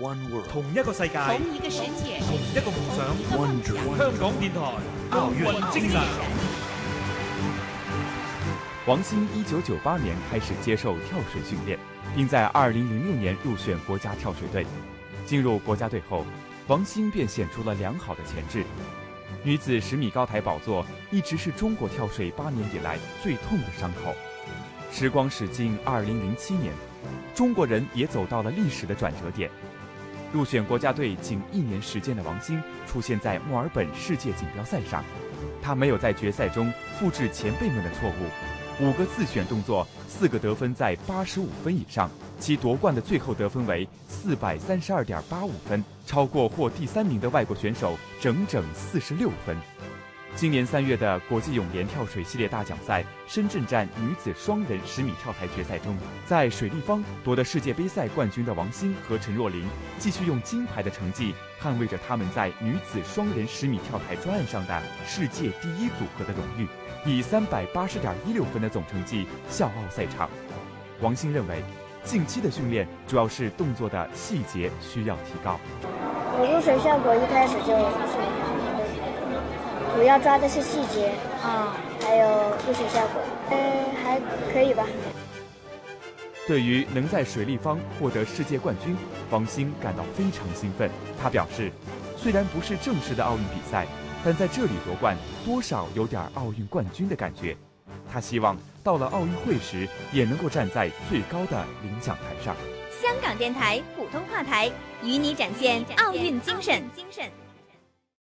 同一个世界，同一个世界，同一个梦想。香港电台奥运精神。王鑫一九九八年开始接受跳水训练，并在二零零六年入选国家跳水队。进入国家队后，王鑫便显出了良好的潜质。女子十米高台宝座一直是中国跳水八年以来最痛的伤口。时光驶进二零零七年，中国人也走到了历史的转折点。入选国家队仅一年时间的王兴出现在墨尔本世界锦标赛上，他没有在决赛中复制前辈们的错误，五个自选动作，四个得分在八十五分以上，其夺冠的最后得分为四百三十二点八五分，超过获第三名的外国选手整整四十六分。今年三月的国际泳联跳水系列大奖赛深圳站女子双人十米跳台决赛中，在水立方夺得世界杯赛冠军的王鑫和陈若琳，继续用金牌的成绩捍卫着他们在女子双人十米跳台专案上的世界第一组合的荣誉，以三百八十点一六分的总成绩笑傲赛场。王鑫认为，近期的训练主要是动作的细节需要提高。我入水效果一开始就。主要抓的是细节啊，还有入水效果，嗯，还可以吧。对于能在水立方获得世界冠军，王鑫感到非常兴奋。他表示，虽然不是正式的奥运比赛，但在这里夺冠，多少有点奥运冠军的感觉。他希望到了奥运会时，也能够站在最高的领奖台上。香港电台普通话台，与你展现奥运精神。精神。